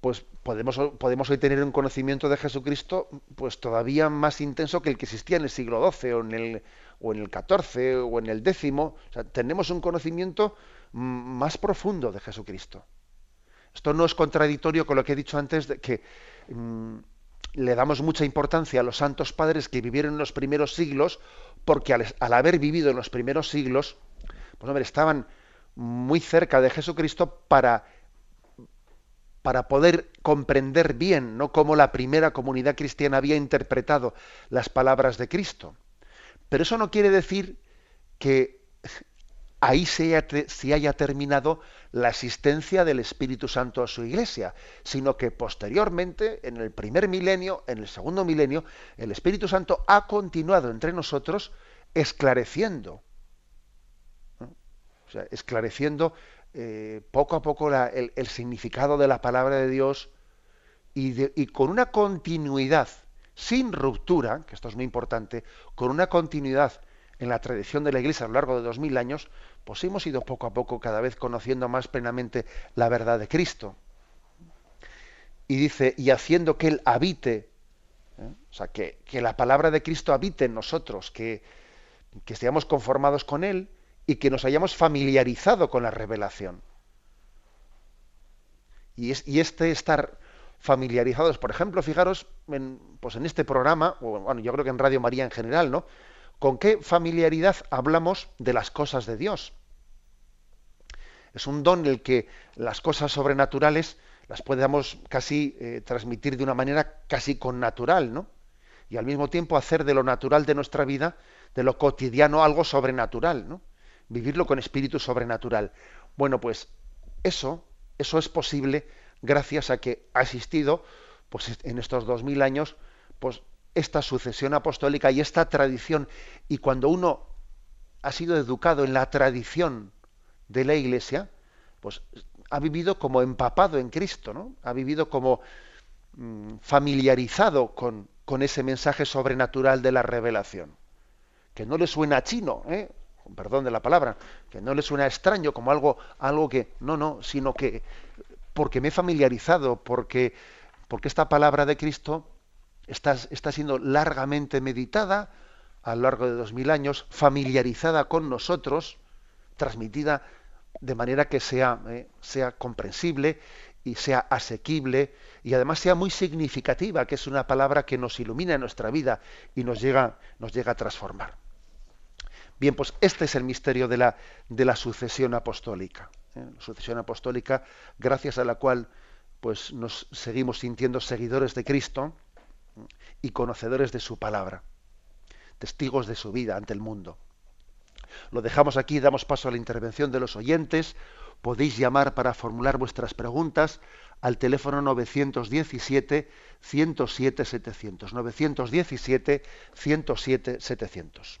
pues podemos, podemos hoy tener un conocimiento de Jesucristo pues todavía más intenso que el que existía en el siglo XII o en el, o en el 14 o en el décimo. tenemos un conocimiento más profundo de Jesucristo. Esto no es contradictorio con lo que he dicho antes de que mm, le damos mucha importancia a los santos padres que vivieron en los primeros siglos, porque al, haber vivido en los primeros siglos, pues hombre, estaban muy cerca de Jesucristo para para poder comprender bien ¿no? cómo la primera comunidad cristiana había interpretado las palabras de Cristo. Pero eso no quiere decir que ahí se haya, terminado la existencia del Espíritu Santo a su iglesia, sino que posteriormente, en el primer milenio, en el segundo milenio, el Espíritu Santo ha continuado entre nosotros esclareciendo, o sea, esclareciendo eh, poco a poco el, significado de la palabra de Dios y con una continuidad sin ruptura, que esto es muy importante, con una continuidad en la tradición de la Iglesia a lo largo de dos mil años, pues hemos ido poco a poco cada vez conociendo más plenamente la verdad de Cristo. Y dice, y haciendo que Él habite, ¿eh? o sea, que, la palabra de Cristo habite en nosotros, que, que estemos conformados con Él y que nos hayamos familiarizado con la revelación. Y, es, y este estar familiarizados. Por ejemplo, fijaros pues en este programa, o bueno, yo creo que en Radio María en general, ¿no? ¿Con qué familiaridad hablamos de las cosas de Dios? Es un don el que las cosas sobrenaturales las podemos casi eh, transmitir de una manera casi con natural, ¿no? Y al mismo tiempo hacer de lo natural de nuestra vida, de lo cotidiano, algo sobrenatural, ¿no? Vivirlo con espíritu sobrenatural. Bueno, pues eso, eso es posible gracias a que ha existido pues, en estos dos mil años pues, esta sucesión apostólica y esta tradición. Y cuando uno ha sido educado en la tradición de la Iglesia, pues ha vivido como empapado en Cristo, ¿no? Ha vivido como mm, familiarizado con, con, ese mensaje sobrenatural de la revelación. Que no le suena chino, ¿eh? perdón de la palabra, que no le suena extraño como algo, algo que, no, no, sino que porque me he familiarizado, porque, porque esta palabra de Cristo está, está siendo largamente meditada a lo largo de dos mil años, familiarizada con nosotros, transmitida de manera que sea, eh, sea comprensible y sea asequible y además sea muy significativa, que es una palabra que nos ilumina en nuestra vida y nos llega, nos llega a transformar. Bien, pues este es el misterio de la, de la sucesión apostólica. ¿eh? sucesión apostólica, gracias a la cual pues nos seguimos sintiendo seguidores de Cristo y conocedores de su palabra, testigos de su vida ante el mundo. Lo dejamos aquí, damos paso a la intervención de los oyentes. Podéis llamar para formular vuestras preguntas al teléfono 917 107 700. 917 107 700.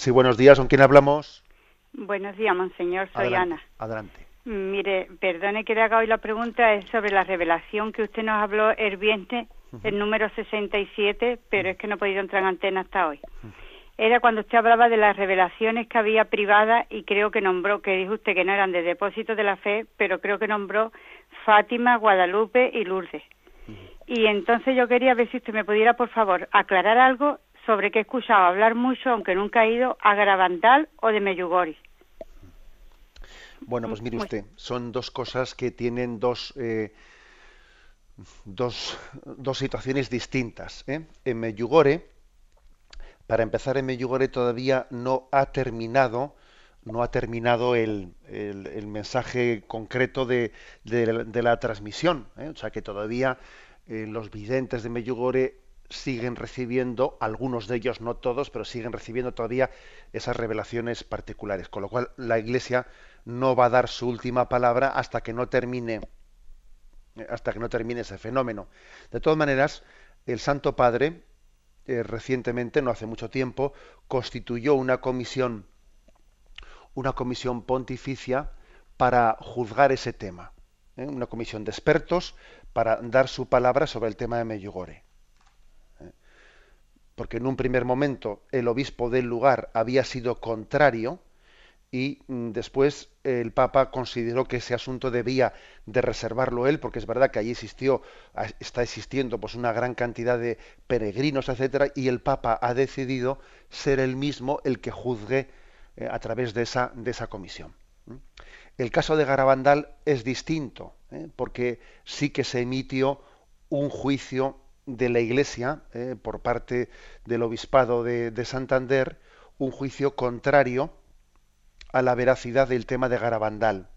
Sí, buenos días. ¿Con quién hablamos? Buenos días, monseñor. Soy Ana. Adelante. Mire, perdone que le haga hoy la pregunta, es sobre la revelación que usted nos habló el viernes, el número 67, pero es que no he podido entrar en antena hasta hoy. Era cuando usted hablaba de las revelaciones que había privadas y creo que nombró, que dijo usted que no eran de depósito de la fe, pero creo que nombró Fátima, Guadalupe y Lourdes. Y entonces yo quería ver si usted me pudiera, por favor, aclarar algo sobre que he escuchado hablar mucho, aunque nunca he ido, a Garabandal o de Meyugori. Bueno, pues mire usted, son dos cosas que tienen dos, eh, dos, dos, situaciones distintas. ¿eh? En Meyugore, para empezar, en Meyugore todavía no ha terminado no ha terminado el, el, mensaje concreto de, de, la transmisión. ¿eh? O sea que todavía los videntes de Meyugore siguen recibiendo, algunos de ellos, no todos, pero siguen recibiendo todavía esas revelaciones particulares. Con lo cual la Iglesia no va a dar su última palabra hasta que no termine hasta que no termine ese fenómeno. De todas maneras, el Santo Padre eh, recientemente, no hace mucho tiempo, constituyó una comisión, una comisión pontificia para juzgar ese tema, ¿eh? una comisión de expertos para dar su palabra sobre el tema de Meyugore porque en un primer momento el obispo del lugar había sido contrario y mm, después el Papa consideró que ese asunto debía de reservarlo él, porque es verdad que allí existió, está existiendo pues una gran cantidad de peregrinos, etcétera, y el Papa ha decidido ser él mismo el que juzgue eh, a través de esa, de esa comisión. El caso de Garabandal es distinto, ¿eh? porque sí que se emitió un juicio de la Iglesia, eh, por parte del Obispado de, Santander, un juicio contrario a la veracidad del tema de Garabandal.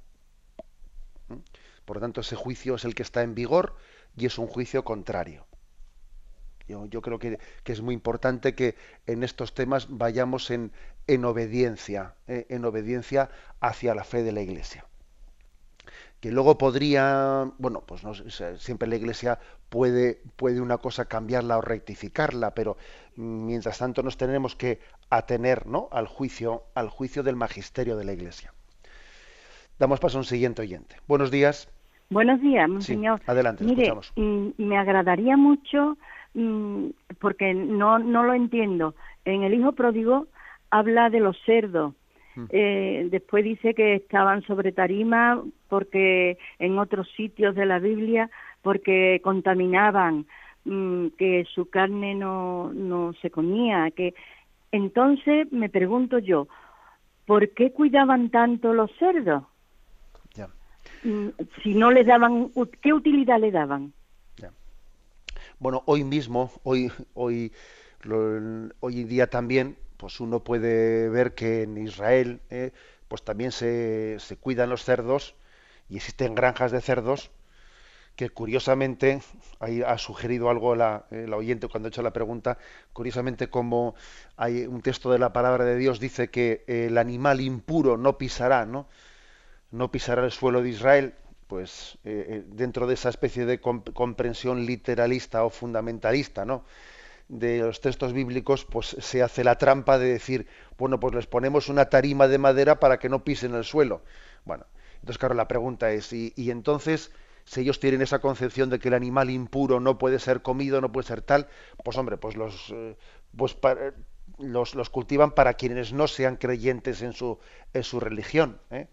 ¿Mm? Por lo tanto, ese juicio es el que está en vigor y es un juicio contrario. Yo, creo que, es muy importante que en estos temas vayamos en, en obediencia, eh, en obediencia hacia la fe de la Iglesia que luego podría, bueno, pues no, siempre la Iglesia puede, puede una cosa cambiarla o rectificarla, pero mientras tanto nos tenemos que atener ¿no? al juicio, al juicio del magisterio de la Iglesia. Damos paso a un siguiente oyente. Buenos días. Buenos días, señor. adelante, Mire, mm, me agradaría mucho, mm, porque no, no lo entiendo. En el Hijo Pródigo habla de los cerdos eh, después dice que estaban sobre tarima porque en otros sitios de la Biblia porque contaminaban, mm, que su carne no, no se comía, que entonces me pregunto yo, ¿por qué cuidaban tanto los cerdos? Mm, si no les daban, ¿qué utilidad le daban? Bueno, hoy mismo, hoy, hoy, hoy día también pues uno puede ver que en Israel eh, pues también se, se, cuidan los cerdos y existen granjas de cerdos que curiosamente, ahí ha sugerido algo la, eh, oyente cuando ha hecho la pregunta, curiosamente como hay un texto de la palabra de Dios dice que el animal impuro no pisará, ¿no? no pisará el suelo de Israel, pues eh, eh, dentro de esa especie de comprensión literalista o fundamentalista, ¿no? de los textos bíblicos, pues se hace la trampa de decir, bueno, pues les ponemos una tarima de madera para que no pisen el suelo. Bueno, entonces claro, la pregunta es, ¿y, entonces si ellos tienen esa concepción de que el animal impuro no puede ser comido, no puede ser tal, pues hombre, pues los, eh, pues los, los, cultivan para quienes no sean creyentes en su, en su religión. ¿eh?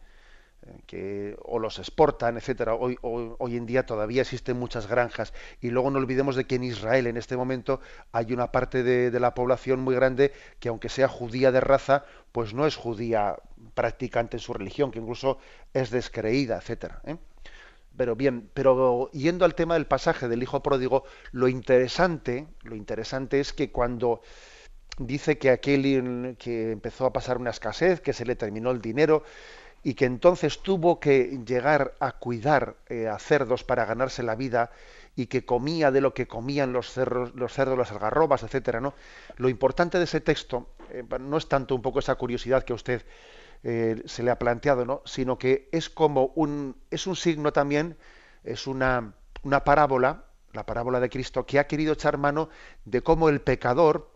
que o los exportan, etcétera. Hoy, hoy, en día todavía existen muchas granjas y luego no olvidemos de que en Israel en este momento hay una parte de, la población muy grande que aunque sea judía de raza, pues no es judía practicante en su religión, que incluso es descreída, etcétera. ¿eh? Pero bien, pero yendo al tema del pasaje del hijo pródigo, lo interesante, lo interesante es que cuando dice que aquel que empezó a pasar una escasez, que se le terminó el dinero, y que entonces tuvo que llegar a cuidar eh, a cerdos para ganarse la vida y que comía de lo que comían los cerdos, los cerdos, las algarrobas, etcétera, ¿no? Lo importante de ese texto eh, no es tanto un poco esa curiosidad que usted eh, se le ha planteado, ¿no? Sino que es como un es un signo también, es una una parábola, la parábola de Cristo que ha querido echar mano de cómo el pecador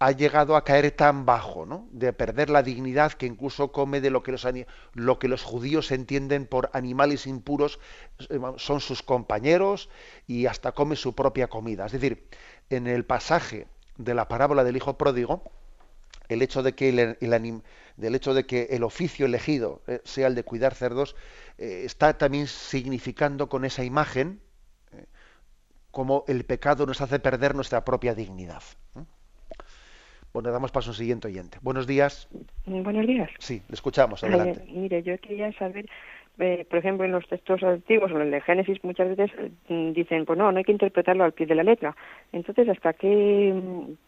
ha llegado a caer tan bajo, ¿no? de perder la dignidad que incluso come de lo que los, lo que los judíos entienden por animales impuros, eh, son sus compañeros y hasta come su propia comida. Es decir, en el pasaje de la parábola del hijo pródigo, el hecho de que el, del hecho de que el oficio elegido eh, sea el de cuidar cerdos, eh, está también significando con esa imagen como el pecado nos hace perder nuestra propia dignidad. Bueno, damos paso a un siguiente oyente. Buenos días. Buenos días. Sí, le escuchamos, adelante. mire, yo quería saber, eh, por ejemplo, en los textos antiguos en el de Génesis muchas veces mm, dicen, pues no, no hay que interpretarlo al pie de la letra. Entonces, ¿hasta qué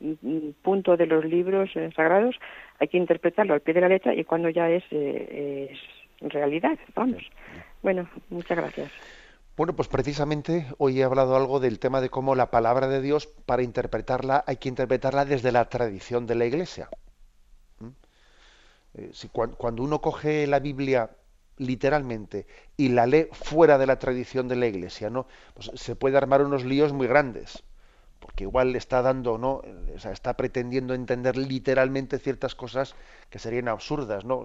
mm, punto de los libros eh, sagrados hay que interpretarlo al pie de la letra y cuándo ya es, eh, es realidad? Vamos. Bueno, muchas gracias. Bueno, pues precisamente hoy he hablado algo del tema de cómo la palabra de Dios, para interpretarla, hay que interpretarla desde la tradición de la Iglesia. ¿Mm? Si, cuando uno coge la Biblia literalmente y la lee fuera de la tradición de la Iglesia, ¿no? Pues se puede armar unos líos muy grandes, porque igual le está dando, ¿no? O sea, está pretendiendo entender literalmente ciertas cosas que serían absurdas, ¿no?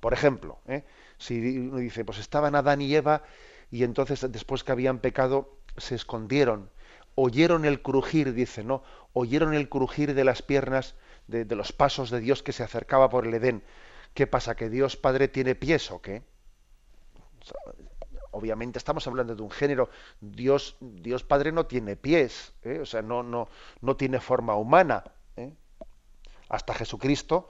Por ejemplo, ¿eh? si uno dice, pues estaban Adán y Eva y entonces después que habían pecado se escondieron, oyeron el crujir, dice, ¿no? Oyeron el crujir de las piernas, de, los pasos de Dios que se acercaba por el Edén. ¿Qué pasa? ¿Que Dios Padre tiene pies o qué? obviamente estamos hablando de un género. Dios, Dios Padre no tiene pies, ¿eh? o sea, no, no, no tiene forma humana. ¿eh? Hasta Jesucristo,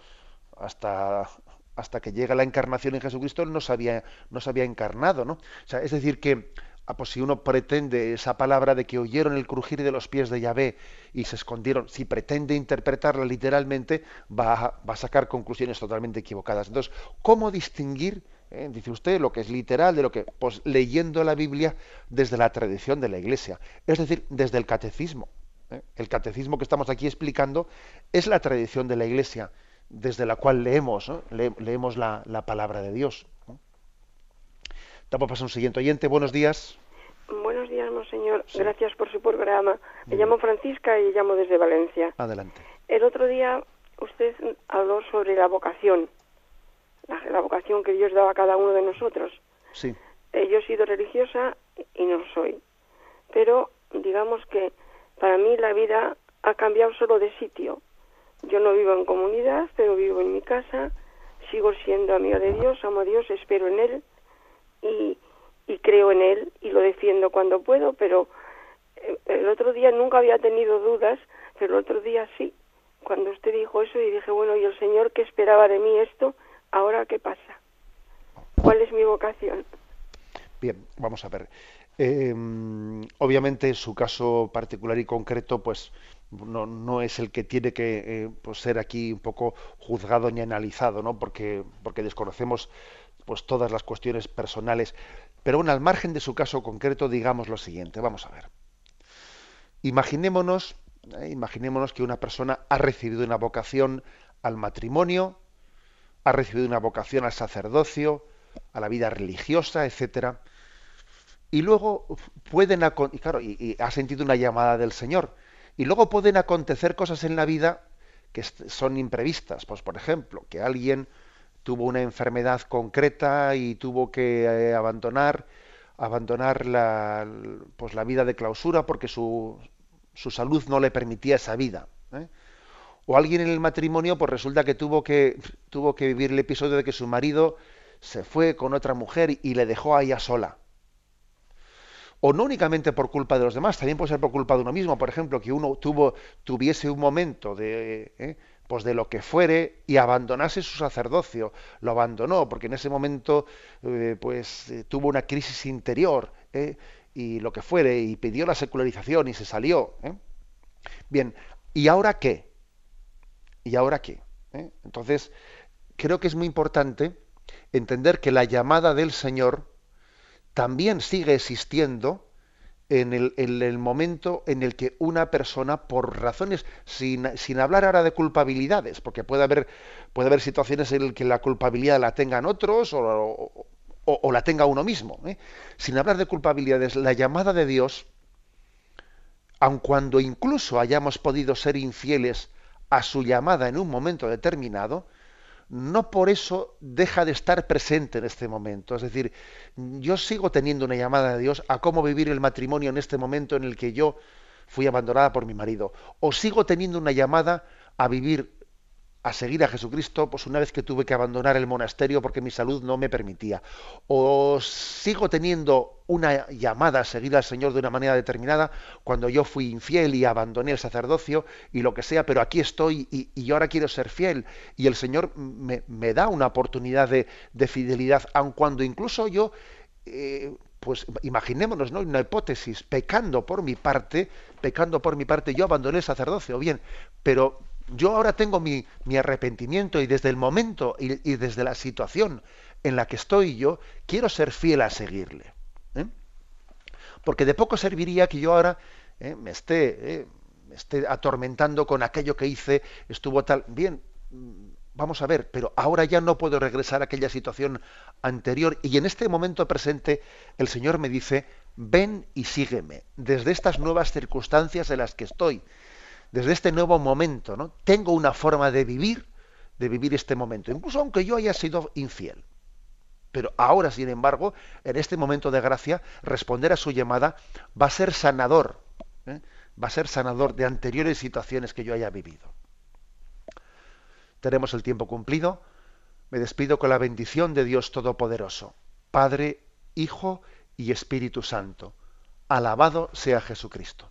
hasta, hasta que llega la encarnación en Jesucristo, no se había, no se había encarnado, ¿no? O sea, es decir, que ah, pues si uno pretende esa palabra de que oyeron el crujir de los pies de Yahvé y se escondieron, si pretende interpretarla literalmente, va a, sacar conclusiones totalmente equivocadas. Entonces, ¿cómo distinguir, eh, dice usted, lo que es literal de lo que, pues leyendo la Biblia desde la tradición de la Iglesia, es decir, desde el catecismo? ¿eh? El catecismo que estamos aquí explicando es la tradición de la Iglesia desde la cual leemos, leemos la, palabra de Dios. Damos paso a un siguiente oyente. Buenos días. Buenos días, monseñor. Gracias por su programa. Me llamo Francisca y llamo desde Valencia. Adelante. El otro día usted habló sobre la vocación, la, vocación que Dios daba a cada uno de nosotros. Sí. Eh, yo he sido religiosa y no soy. Pero digamos que para mí la vida ha cambiado solo de sitio. Yo no vivo en comunidad, pero vivo en mi casa, sigo siendo amiga de Dios, amo a Dios, espero en Él y, y creo en Él y lo defiendo cuando puedo, pero eh, el otro día nunca había tenido dudas, pero el otro día sí, cuando usted dijo eso y dije, bueno, ¿y el Señor qué esperaba de mí esto? ¿Ahora qué pasa? ¿Cuál es mi vocación? Bien, vamos a ver. Eh, obviamente, su caso particular y concreto, pues no, no es el que tiene que eh, pues ser aquí un poco juzgado ni analizado, ¿no? Porque, porque desconocemos pues todas las cuestiones personales. Pero bueno, al margen de su caso concreto, digamos lo siguiente, vamos a ver. Imaginémonos, eh, imaginémonos que una persona ha recibido una vocación al matrimonio, ha recibido una vocación al sacerdocio, a la vida religiosa, etcétera. Y luego pueden y claro, y, ha sentido una llamada del Señor. Y luego pueden acontecer cosas en la vida que son imprevistas. Pues por ejemplo, que alguien tuvo una enfermedad concreta y tuvo que eh, abandonar abandonar la, pues la vida de clausura porque su, su salud no le permitía esa vida. ¿eh? O alguien en el matrimonio, pues resulta que tuvo que tuvo que vivir el episodio de que su marido se fue con otra mujer y le dejó a ella sola. O no únicamente por culpa de los demás, también puede ser por culpa de uno mismo. Por ejemplo, que uno tuvo, tuviese un momento de, ¿eh? Pues de lo que fuere y abandonase su sacerdocio. Lo abandonó porque en ese momento eh, pues eh, tuvo una crisis interior y lo que fuere y pidió la secularización y se salió. Bien, ¿y ahora qué? ¿Y ahora qué? Entonces, creo que es muy importante entender que la llamada del Señor también sigue existiendo en el, momento en el que una persona, por razones, sin, sin, hablar ahora de culpabilidades, porque puede haber, puede haber situaciones en las que la culpabilidad la tengan otros o, o, la tenga uno mismo, ¿eh? sin hablar de culpabilidades, la llamada de Dios, aun cuando incluso hayamos podido ser infieles a su llamada en un momento determinado, no por eso deja de estar presente en este momento. Es decir, yo sigo teniendo una llamada de Dios a cómo vivir el matrimonio en este momento en el que yo fui abandonada por mi marido. O sigo teniendo una llamada a vivir a seguir a Jesucristo, pues una vez que tuve que abandonar el monasterio porque mi salud no me permitía. O sigo teniendo una llamada a seguir al Señor de una manera determinada cuando yo fui infiel y abandoné el sacerdocio y lo que sea, pero aquí estoy y, yo ahora quiero ser fiel. Y el Señor me, da una oportunidad de, fidelidad, aun cuando incluso yo... Eh, pues imaginémonos, ¿no? Una hipótesis, pecando por mi parte, pecando por mi parte, yo abandoné el sacerdocio, bien, pero yo ahora tengo mi, arrepentimiento y desde el momento y, desde la situación en la que estoy yo, quiero ser fiel a seguirle. ¿eh? Porque de poco serviría que yo ahora ¿eh? me, esté, ¿eh? me esté atormentando con aquello que hice, estuvo tal. Bien, vamos a ver, pero ahora ya no puedo regresar a aquella situación anterior y en este momento presente el Señor me dice, ven y sígueme, desde estas nuevas circunstancias en las que estoy desde este nuevo momento, ¿no? Tengo una forma de vivir, de vivir este momento, incluso aunque yo haya sido infiel. Pero ahora, sin embargo, en este momento de gracia, responder a su llamada va a ser sanador, ¿eh? va a ser sanador de anteriores situaciones que yo haya vivido. Tenemos el tiempo cumplido. Me despido con la bendición de Dios Todopoderoso, Padre, Hijo y Espíritu Santo. Alabado sea Jesucristo.